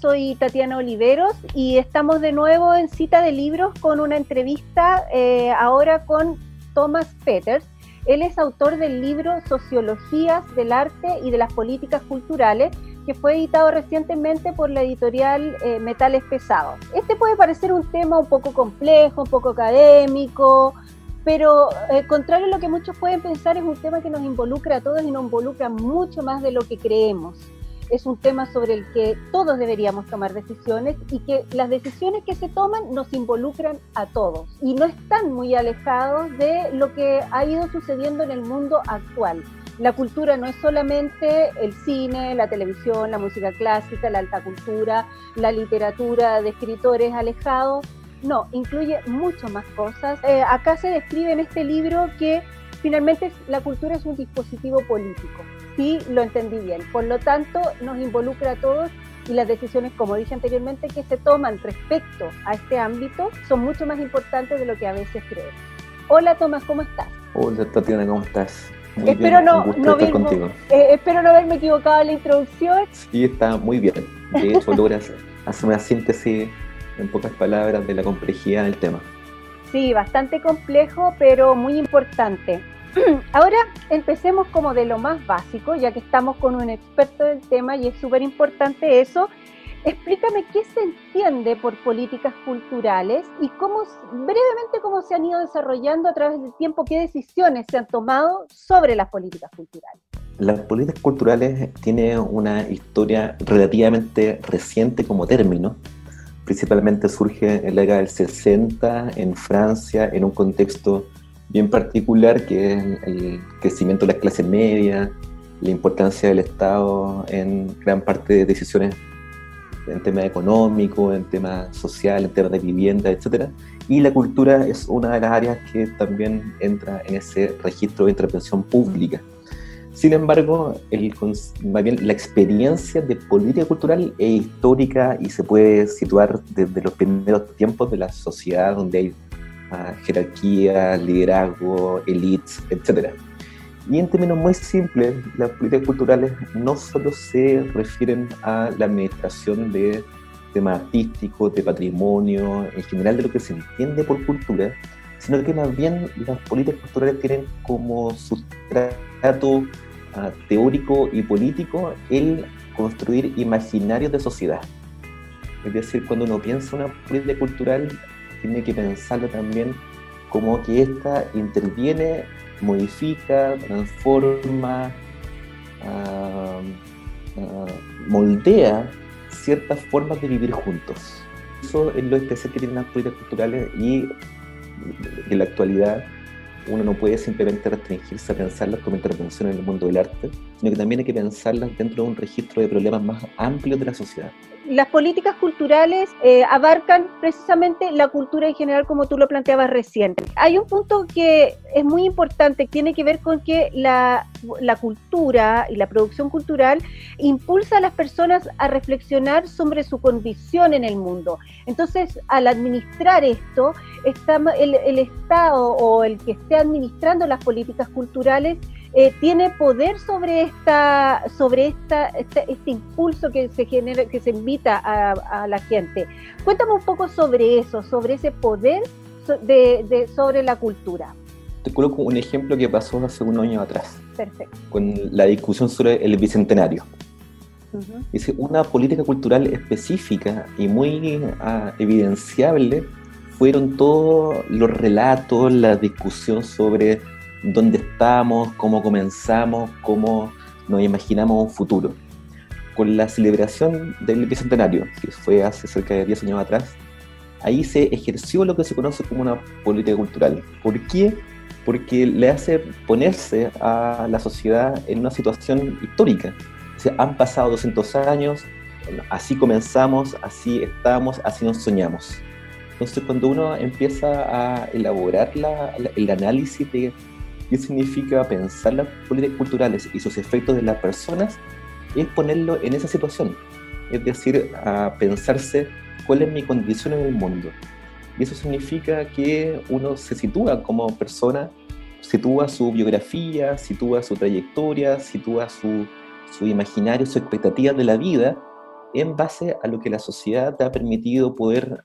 soy Tatiana Oliveros y estamos de nuevo en cita de libros con una entrevista eh, ahora con Thomas Peters. Él es autor del libro Sociologías del Arte y de las Políticas Culturales, que fue editado recientemente por la editorial eh, Metales Pesados. Este puede parecer un tema un poco complejo, un poco académico, pero eh, contrario a lo que muchos pueden pensar, es un tema que nos involucra a todos y nos involucra mucho más de lo que creemos. Es un tema sobre el que todos deberíamos tomar decisiones y que las decisiones que se toman nos involucran a todos y no están muy alejados de lo que ha ido sucediendo en el mundo actual. La cultura no es solamente el cine, la televisión, la música clásica, la alta cultura, la literatura de escritores alejados, no, incluye mucho más cosas. Eh, acá se describe en este libro que finalmente la cultura es un dispositivo político. Sí, lo entendí bien. Por lo tanto, nos involucra a todos y las decisiones, como dije anteriormente, que se toman respecto a este ámbito son mucho más importantes de lo que a veces creemos. Hola Tomás, ¿cómo estás? Hola Tatiana, ¿cómo estás? Muy espero, no, no eh, espero no haberme equivocado en la introducción. Sí, está muy bien. De hecho, logras hacer una síntesis en pocas palabras, de la complejidad del tema. Sí, bastante complejo, pero muy importante. Ahora empecemos como de lo más básico, ya que estamos con un experto del tema y es súper importante eso. Explícame qué se entiende por políticas culturales y cómo, brevemente, cómo se han ido desarrollando a través del tiempo, qué decisiones se han tomado sobre las políticas culturales. Las políticas culturales tienen una historia relativamente reciente como término, principalmente surge en la década del 60 en Francia, en un contexto bien particular que es el crecimiento de la clase media, la importancia del Estado en gran parte de decisiones en temas económicos, en temas sociales, en temas de vivienda, etc. Y la cultura es una de las áreas que también entra en ese registro de intervención pública. Sin embargo, el, la experiencia de política cultural es histórica y se puede situar desde los primeros tiempos de la sociedad donde hay uh, jerarquía, liderazgo, elites, etc. Y en términos muy simples, las políticas culturales no solo se refieren a la administración de temas artísticos, de patrimonio, en general de lo que se entiende por cultura, sino que más bien las políticas culturales tienen como sustrato ah, teórico y político el construir imaginarios de sociedad. Es decir, cuando uno piensa una política cultural, tiene que pensarlo también como que ésta interviene, modifica, transforma, ah, ah, moldea ciertas formas de vivir juntos. Eso es lo especial que tienen las políticas culturales y en la actualidad uno no puede simplemente restringirse a pensarlas como intervención en el mundo del arte, sino que también hay que pensarlas dentro de un registro de problemas más amplios de la sociedad las políticas culturales eh, abarcan precisamente la cultura en general como tú lo planteabas recién. Hay un punto que es muy importante, tiene que ver con que la, cultura y la producción cultural impulsa a las personas a reflexionar sobre su condición en el mundo. Entonces, al administrar esto, el, el Estado o el que esté administrando las políticas culturales eh, tiene poder sobre esta sobre esta, este, este impulso que se genera que se invita a, la gente. Cuéntame un poco sobre eso sobre ese poder de, sobre la cultura. Te coloco un ejemplo que pasó hace unos años atrás Perfecto. con la discusión sobre el bicentenario. Dice, una política cultural específica y muy ah, evidenciable fueron todos los relatos, la discusión sobre dónde estamos, cómo comenzamos, cómo nos imaginamos un futuro. Con la celebración del Bicentenario, que fue hace cerca de 10 años atrás, ahí se ejerció lo que se conoce como una política cultural. ¿Por qué? Porque le hace ponerse a la sociedad en una situación histórica. O han pasado 200 años, así comenzamos, así estamos, así nos soñamos. Entonces, cuando uno empieza a elaborar el análisis de qué significa pensar las políticas culturales y sus efectos en las personas, es ponerlo en esa situación. Es decir, a pensarse cuál es mi condición en el mundo. Y eso significa que uno se sitúa como persona, sitúa su biografía, sitúa su trayectoria, sitúa su, su imaginario, su expectativa de la vida en base a lo que la sociedad te ha permitido poder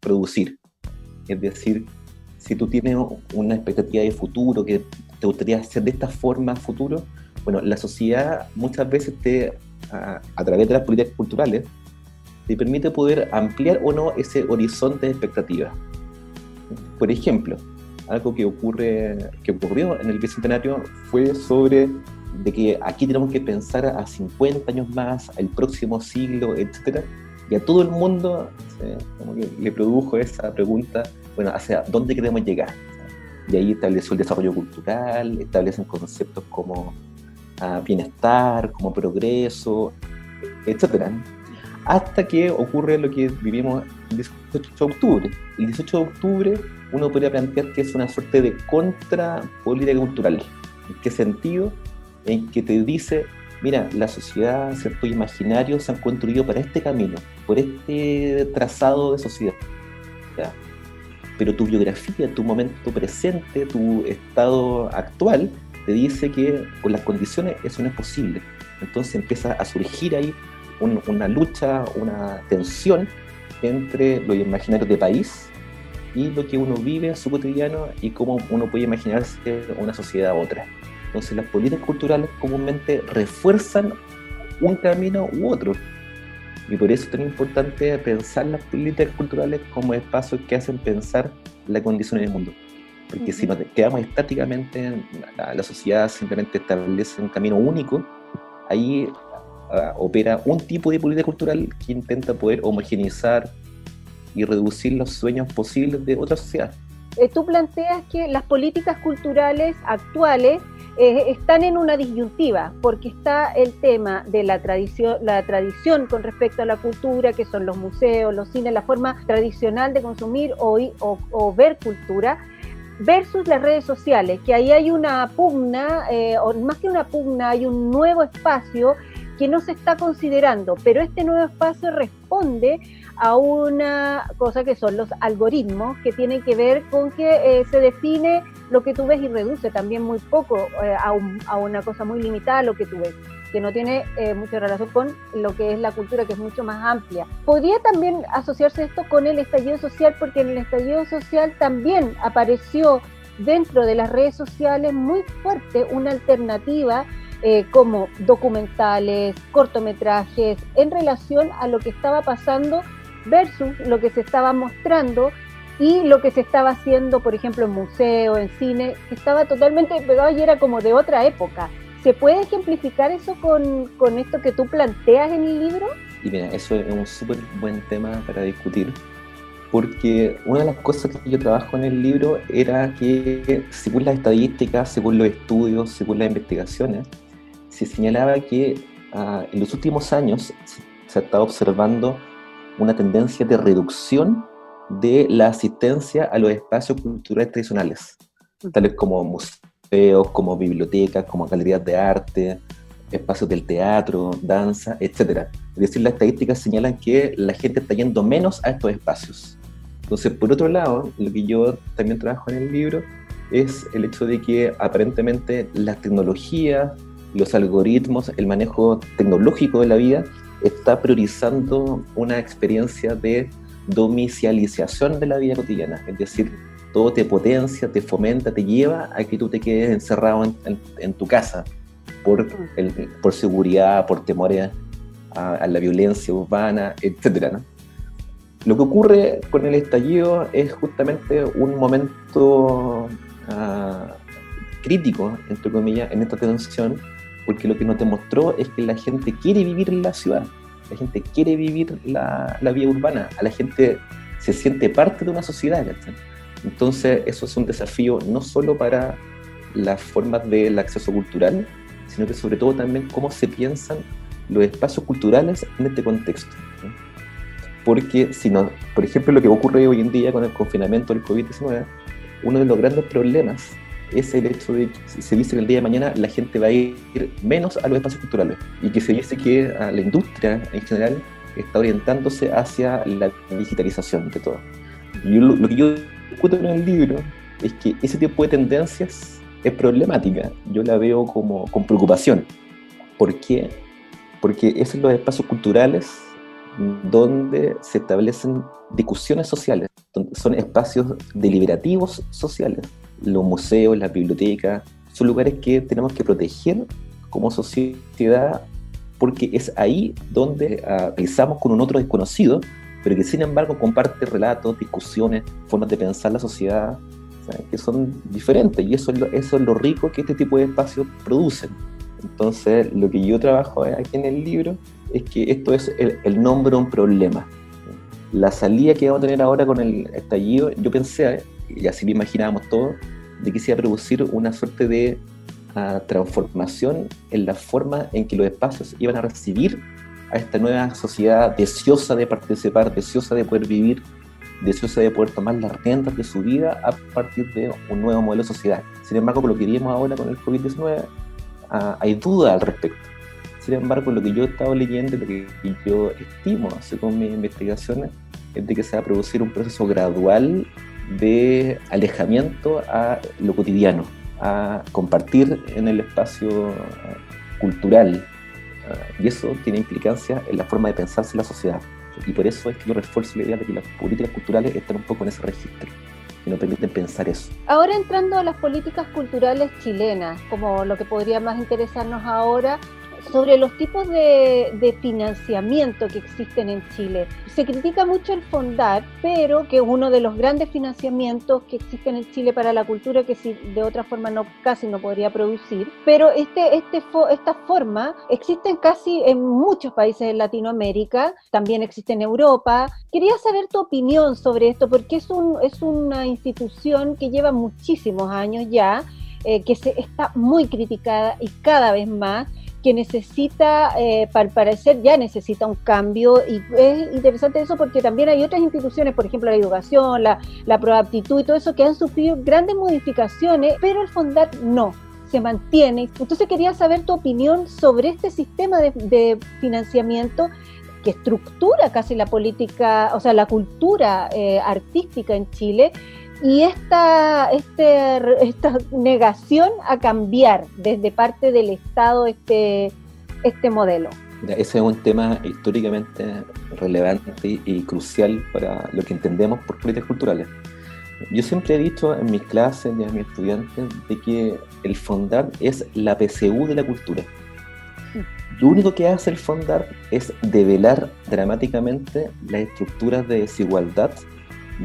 producir. Es decir, si tú tienes una expectativa de futuro que te gustaría hacer de esta forma futuro, bueno, la sociedad muchas veces te, a, a través de las políticas culturales, te permite poder ampliar o no ese horizonte de expectativas. Por ejemplo, algo que ocurre, que ocurrió en el bicentenario fue sobre de que aquí tenemos que pensar a 50 años más, al próximo siglo, etcétera, y a todo el mundo le produjo esa pregunta, bueno, ¿hacia dónde queremos llegar? Y ahí estableció el desarrollo cultural, establecen conceptos como ah, bienestar, como progreso, etcétera hasta que ocurre lo que vivimos el 18 de octubre. El 18 de octubre uno podría plantear que es una suerte de contra política cultural. ¿En qué sentido? En que te dice, mira, la sociedad, ciertos imaginarios se han construido para este camino, por este trazado de sociedad. Pero tu biografía, tu momento presente, tu estado actual, te dice que con las condiciones eso no es posible. Entonces empieza a surgir ahí una lucha, una tensión entre los imaginarios de país y lo que uno vive en su cotidiano y cómo uno puede imaginarse una sociedad a otra. Entonces las políticas culturales comúnmente refuerzan un camino u otro. Y por eso es tan importante pensar las políticas culturales como espacios que hacen pensar la condición del mundo. Porque si nos quedamos estáticamente, la, la sociedad simplemente establece un camino único, ahí opera un tipo de política cultural que intenta poder homogeneizar y reducir los sueños posibles de otra sociedad. Eh, tú planteas que las políticas culturales actuales eh, están en una disyuntiva, porque está el tema de la tradición, la tradición con respecto a la cultura, que son los museos, los cines, la forma tradicional de consumir o, o, ver cultura, versus las redes sociales, que ahí hay una pugna, eh, o más que una pugna, hay un nuevo espacio que no se está considerando, pero este nuevo espacio responde a una cosa que son los algoritmos, que tienen que ver con que eh, se define lo que tú ves y reduce también muy poco eh, a, una cosa muy limitada lo que tú ves que no tiene eh, mucha relación con lo que es la cultura, que es mucho más amplia. Podría también asociarse esto con el estallido social, porque en el estallido social también apareció dentro de las redes sociales muy fuerte una alternativa eh, como documentales, cortometrajes, en relación a lo que estaba pasando versus lo que se estaba mostrando y lo que se estaba haciendo, por ejemplo, en museo, en cine, estaba totalmente pegado y era como de otra época. ¿Se puede ejemplificar eso con, con esto que tú planteas en el libro? Y mira, eso es un súper buen tema para discutir, porque una de las cosas que yo trabajo en el libro era que, según las estadísticas, según los estudios, según las investigaciones, se señalaba que ah, en los últimos años se ha estado observando una tendencia de reducción de la asistencia a los espacios culturales tradicionales, tales como museos, como bibliotecas, como galerías de arte, espacios del teatro, danza, etc. Es decir, las estadísticas señalan que la gente está yendo menos a estos espacios. Entonces, por otro lado, lo que yo también trabajo en el libro es el hecho de que aparentemente las tecnologías, los algoritmos, el manejo tecnológico de la vida, está priorizando una experiencia de domicialización de la vida cotidiana. Es decir, todo te potencia, te fomenta, te lleva a que tú te quedes encerrado en, tu casa por, por seguridad, por temores a, la violencia urbana, etc. Lo que ocurre con el estallido es justamente un momento ah, crítico, entre comillas, en esta tensión porque lo que nos demostró es que la gente quiere vivir en la ciudad, la gente quiere vivir la, la vida urbana, a la gente se siente parte de una sociedad. Entonces eso es un desafío no solo para las formas del acceso cultural, sino que sobre todo también cómo se piensan los espacios culturales en este contexto. Porque si no, por ejemplo, lo que ocurre hoy en día con el confinamiento del COVID-19, uno de los grandes problemas es el hecho de que se dice que el día de mañana la gente va a ir menos a los espacios culturales y que se dice que la industria en general está orientándose hacia la digitalización de todo. Y lo, que yo discuto en el libro es que ese tipo de tendencias es problemática. Yo la veo como con preocupación. ¿Por qué? porque esos son los espacios culturales donde se establecen discusiones sociales, son espacios deliberativos sociales. Los museos, las bibliotecas, son lugares que tenemos que proteger como sociedad porque es ahí donde uh, pensamos con un otro desconocido, pero que sin embargo comparte relatos, discusiones, formas de pensar la sociedad que son diferentes y eso es, lo, eso es lo rico que este tipo de espacios producen. Entonces, lo que yo trabajo aquí en el libro es que esto es el, nombre de un problema. La salida que vamos a tener ahora con el estallido, yo pensé, y así lo imaginábamos todos, de que se iba a producir una suerte de uh, transformación en la forma en que los espacios iban a recibir a esta nueva sociedad deseosa de participar, deseosa de poder vivir, deseosa de poder tomar las riendas de su vida a partir de un nuevo modelo de sociedad. Sin embargo, con lo que vivimos ahora con el COVID-19, hay duda al respecto. Sin embargo, lo que yo he estado leyendo, lo que yo estimo, según mis investigaciones, es de que se va a producir un proceso gradual de alejamiento a lo cotidiano, a compartir en el espacio cultural. Y eso tiene implicancias en la forma de pensarse la sociedad. Y por eso es que yo refuerzo la idea de que las políticas culturales están un poco en ese registro y nos permiten pensar eso. Ahora entrando a las políticas culturales chilenas, como lo que podría más interesarnos ahora, sobre los tipos de, financiamiento que existen en Chile. Se critica mucho el Fondar, pero que es uno de los grandes financiamientos que existen en Chile para la cultura que si de otra forma no casi no podría producir. Pero este, este, esta forma existe casi en muchos países de Latinoamérica, también existe en Europa. Quería saber tu opinión sobre esto, porque es, un, es una institución que lleva muchísimos años ya, eh, que se, está muy criticada y cada vez más que necesita, eh, para parecer, ya necesita un cambio y es interesante eso porque también hay otras instituciones, por ejemplo la educación, la, la proaptitud y todo eso, que han sufrido grandes modificaciones, pero el Fondar no se mantiene. Entonces quería saber tu opinión sobre este sistema de, financiamiento que estructura casi la política, o sea, la cultura eh, artística en Chile y esta, este, esta negación a cambiar desde parte del Estado este, este modelo. Ese es un tema históricamente relevante y crucial para lo que entendemos por políticas culturales. Yo siempre he dicho en mis clases y a mis estudiantes de que el fondar es la PCU de la cultura. Lo único que hace el fondar es develar dramáticamente las estructuras de desigualdad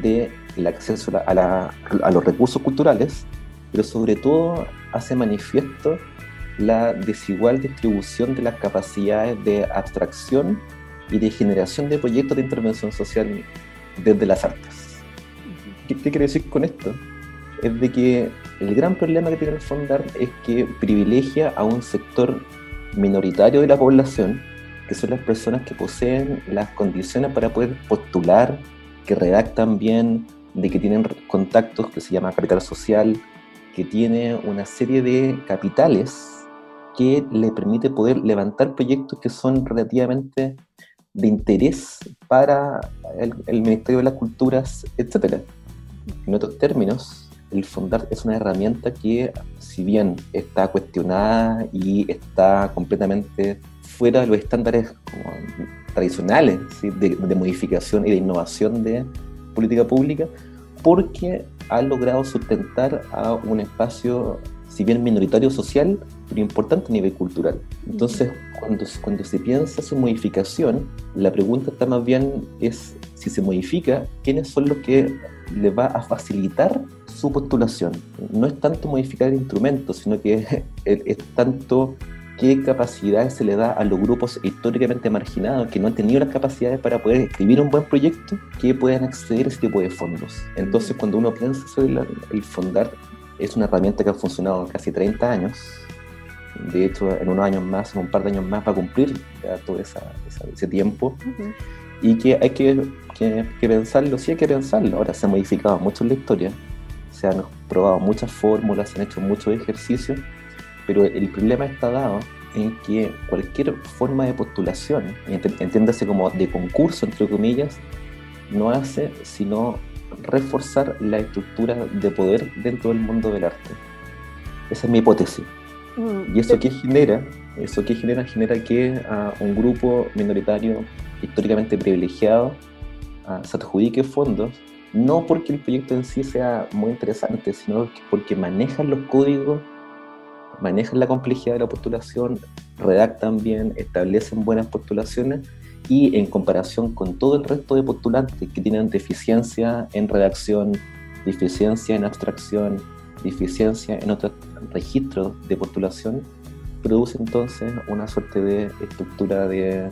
de el acceso a, a, los recursos culturales, pero sobre todo hace manifiesto la desigual distribución de las capacidades de abstracción y de generación de proyectos de intervención social desde las artes. ¿Qué, qué quiere decir con esto? Es de que el gran problema que tiene el Fondar es que privilegia a un sector minoritario de la población, que son las personas que poseen las condiciones para poder postular, que redactan bien, de que tienen contactos que se llama capital social, que tiene una serie de capitales que le permite poder levantar proyectos que son relativamente de interés para el, Ministerio de las Culturas, etc. En otros términos, el Fondar es una herramienta que, si bien está cuestionada y está completamente fuera de los estándares tradicionales de modificación y de innovación de, política pública porque ha logrado sustentar a un espacio, si bien minoritario social, pero importante a nivel cultural. Entonces, cuando, cuando se piensa su modificación, la pregunta está más bien es si se modifica, ¿quiénes son los que le va a facilitar su postulación? No es tanto modificar el instrumento, sino que es tanto qué capacidades se le da a los grupos históricamente marginados que no han tenido las capacidades para poder escribir un buen proyecto que puedan acceder a ese tipo de fondos. Entonces, cuando uno piensa sobre el fondar, es una herramienta que ha funcionado casi 30 años. De hecho, en unos años más, en un par de años más, va a cumplir todo ese tiempo. Y que hay que, que pensarlo, sí hay que pensarlo. Ahora se ha modificado mucho en la historia, se han probado muchas fórmulas, se han hecho muchos ejercicios pero el problema está dado en que cualquier forma de postulación, entiéndase como de concurso, entre comillas, no hace sino reforzar la estructura de poder dentro del mundo del arte. Esa es mi hipótesis. Mm, ¿Y eso qué genera? ¿Eso qué genera? Genera que un grupo minoritario históricamente privilegiado se adjudique fondos, no porque el proyecto en sí sea muy interesante, sino porque manejan los códigos, manejan la complejidad de la postulación, redactan bien, establecen buenas postulaciones y en comparación con todo el resto de postulantes que tienen deficiencia en redacción, deficiencia en abstracción, deficiencia en otros registros de postulación, produce entonces una suerte de estructura de,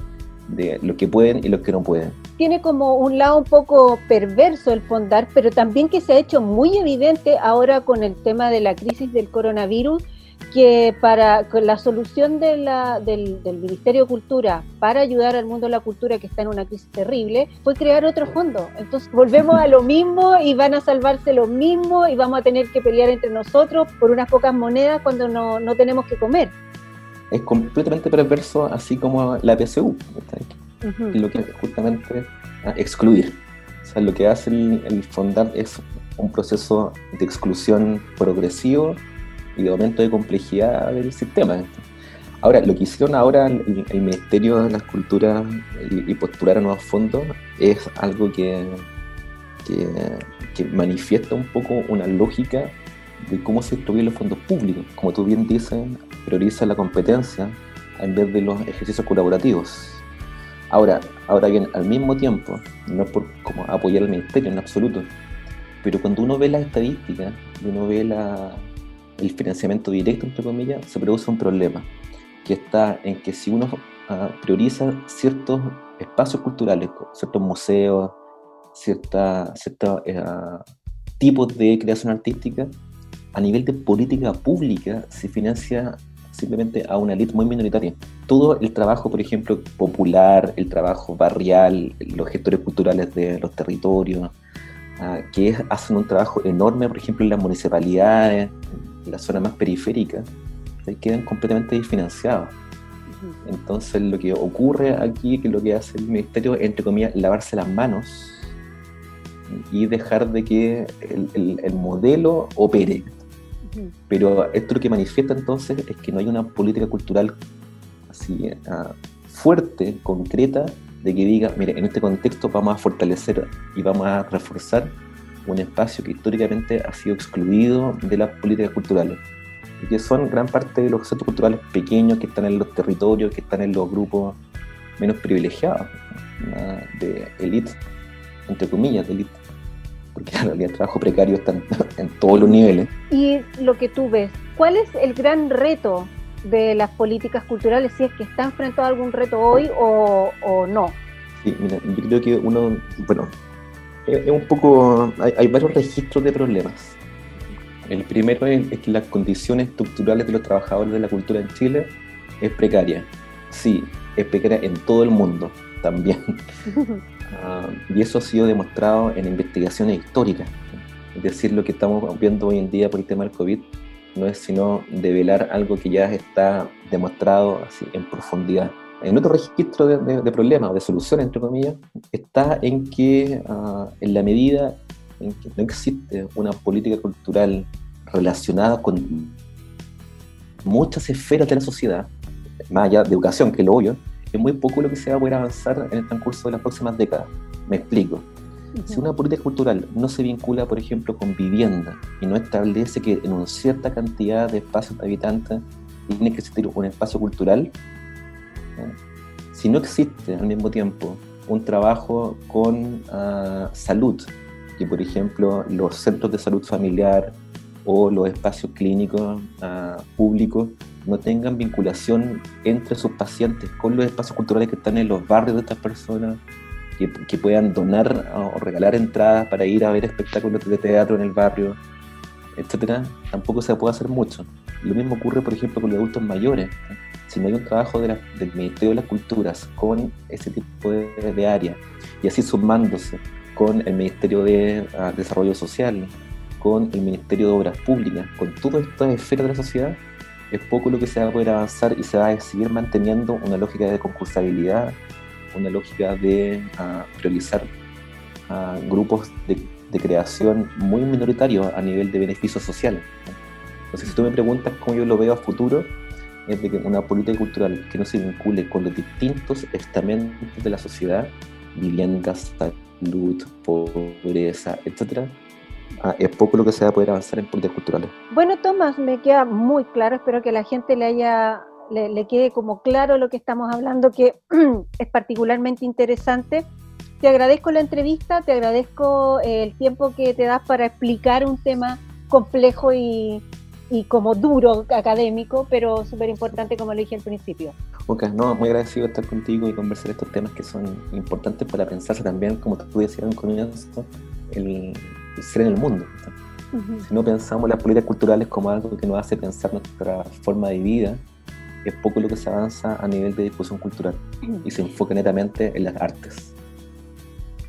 lo que pueden y lo que no pueden. Tiene como un lado un poco perverso el fondar, pero también que se ha hecho muy evidente ahora con el tema de la crisis del coronavirus, que para con la solución de la, del, Ministerio de Cultura para ayudar al mundo de la cultura que está en una crisis terrible fue crear otro fondo. Entonces volvemos a lo mismo y van a salvarse lo mismo y vamos a tener que pelear entre nosotros por unas pocas monedas cuando no, no tenemos que comer. Es completamente perverso, así como la PSU, lo que es justamente excluir. O sea, lo que hace el, el fondar es un proceso de exclusión progresivo y de aumento de complejidad del sistema. Ahora, lo que hicieron ahora el, Ministerio de las Culturas y, postular a nuevos fondos es algo que, que, manifiesta un poco una lógica de cómo se distribuyen los fondos públicos. Como tú bien dices, prioriza la competencia en vez de los ejercicios colaborativos. Ahora, ahora bien, al mismo tiempo, no es por como apoyar al ministerio en absoluto, pero cuando uno ve las estadísticas, uno ve la, el financiamiento directo, entre comillas, se produce un problema, que está en que si uno ah, prioriza ciertos espacios culturales, ciertos museos, ciertos eh, tipos de creación artística, a nivel de política pública se financia simplemente a una élite muy minoritaria. Todo el trabajo, por ejemplo, popular, el trabajo barrial, los gestores culturales de los territorios, ah, que hacen un trabajo enorme, por ejemplo, en las municipalidades, la zona más periférica, quedan completamente desfinanciados. Entonces lo que ocurre aquí, que lo que hace el ministerio, entre comillas, lavarse las manos y dejar de que el, modelo opere. Pero esto lo que manifiesta entonces es que no hay una política cultural así ah, fuerte, concreta, de que diga, mire, en este contexto vamos a fortalecer y vamos a reforzar un espacio que históricamente ha sido excluido de las políticas culturales y que son gran parte de los centros culturales pequeños que están en los territorios, que están en los grupos menos privilegiados, de élite, entre comillas, de élite, porque en realidad el trabajo precario está en, todos los niveles. Y lo que tú ves, ¿cuál es el gran reto de las políticas culturales, si es que están frente a algún reto hoy o, o no? Sí, mira, yo creo que uno, bueno, es un poco, hay, varios registros de problemas. El primero es, que las condiciones estructurales de los trabajadores de la cultura en Chile es precaria. Sí, es precaria en todo el mundo también. Ah, y eso ha sido demostrado en investigaciones históricas. Es decir, lo que estamos viendo hoy en día por el tema del COVID no es sino develar algo que ya está demostrado así en profundidad. En otro registro de, problemas o de soluciones, entre comillas, está en que ah, en la medida en que no existe una política cultural relacionada con muchas esferas de la sociedad, más allá de educación, que es lo obvio, es muy poco lo que se va a poder avanzar en el transcurso de las próximas décadas. Me explico. Si una política cultural no se vincula, por ejemplo, con vivienda y no establece que en una cierta cantidad de espacios de habitantes tiene que existir un espacio cultural, si no existe al mismo tiempo un trabajo con ah, salud, que por ejemplo los centros de salud familiar o los espacios clínicos ah, públicos no tengan vinculación entre sus pacientes con los espacios culturales que están en los barrios de estas personas, que, puedan donar o regalar entradas para ir a ver espectáculos de teatro en el barrio, etcétera, tampoco se puede hacer mucho. Lo mismo ocurre, por ejemplo, con los adultos mayores si no hay un trabajo del Ministerio de las Culturas con ese tipo de, de área y así sumándose con el Ministerio de ah, Desarrollo Social, con el Ministerio de Obras Públicas, con todas estas esferas de la sociedad, es poco lo que se va a poder avanzar y se va a seguir manteniendo una lógica de concursabilidad, una lógica de ah, priorizar a grupos de, de, creación muy minoritarios a nivel de beneficio social. Entonces, si tú me preguntas cómo yo lo veo a futuro, es de que una política cultural que no se vincule con los distintos estamentos de la sociedad, vivienda, salud, pobreza, etcétera, ah, es poco lo que se va a poder avanzar en políticas culturales. Bueno, Tomás, me queda muy claro, espero que la gente le haya le, quede como claro lo que estamos hablando, que es particularmente interesante. Te agradezco la entrevista, te agradezco eh, el tiempo que te das para explicar un tema complejo y, y como duro académico, pero súper importante como lo dije al principio. Ok, no, muy agradecido de estar contigo y conversar estos temas que son importantes para pensarse también, como tú decías en comienzo, el, ser en el mundo. Si no pensamos las políticas culturales como algo que nos hace pensar nuestra forma de vida, es poco lo que se avanza a nivel de discusión cultural y se enfoca netamente en las artes.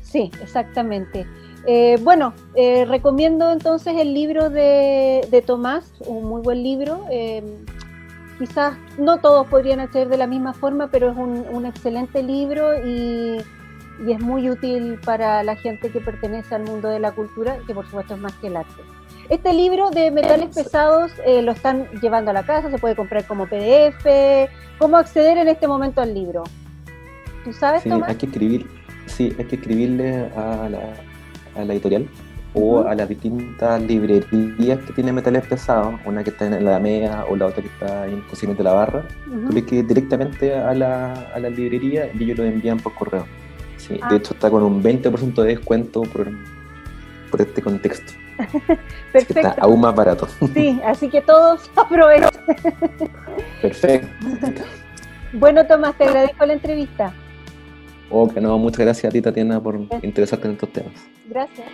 Sí, exactamente. Eh, bueno, eh, recomiendo entonces el libro de, Tomás, un muy buen libro. Eh, quizás no todos podrían hacer de la misma forma, pero es un, excelente libro y, y, es muy útil para la gente que pertenece al mundo de la cultura, que por supuesto es más que el arte. Este libro de metales pesados lo están llevando a la casa, se puede comprar como PDF. ¿Cómo acceder en este momento al libro? ¿Tú sabes, sí, Hay que escribir, sí, hay que escribirle a la, a la editorial o a las distintas librerías que tienen metales pesados, una que está en la MEA o la otra que está en Cocina de la Barra, uh que directamente a la, a la librería y ellos lo envían por correo. Sí, De ah. hecho está con un 20% de descuento por, por este contexto. Perfecto. Está aún más barato. Sí, así que todos aprovechen. Perfecto. Bueno, Tomás, te agradezco la entrevista. Ok, no, muchas gracias a ti, Tatiana, por interesarte en estos temas. Gracias.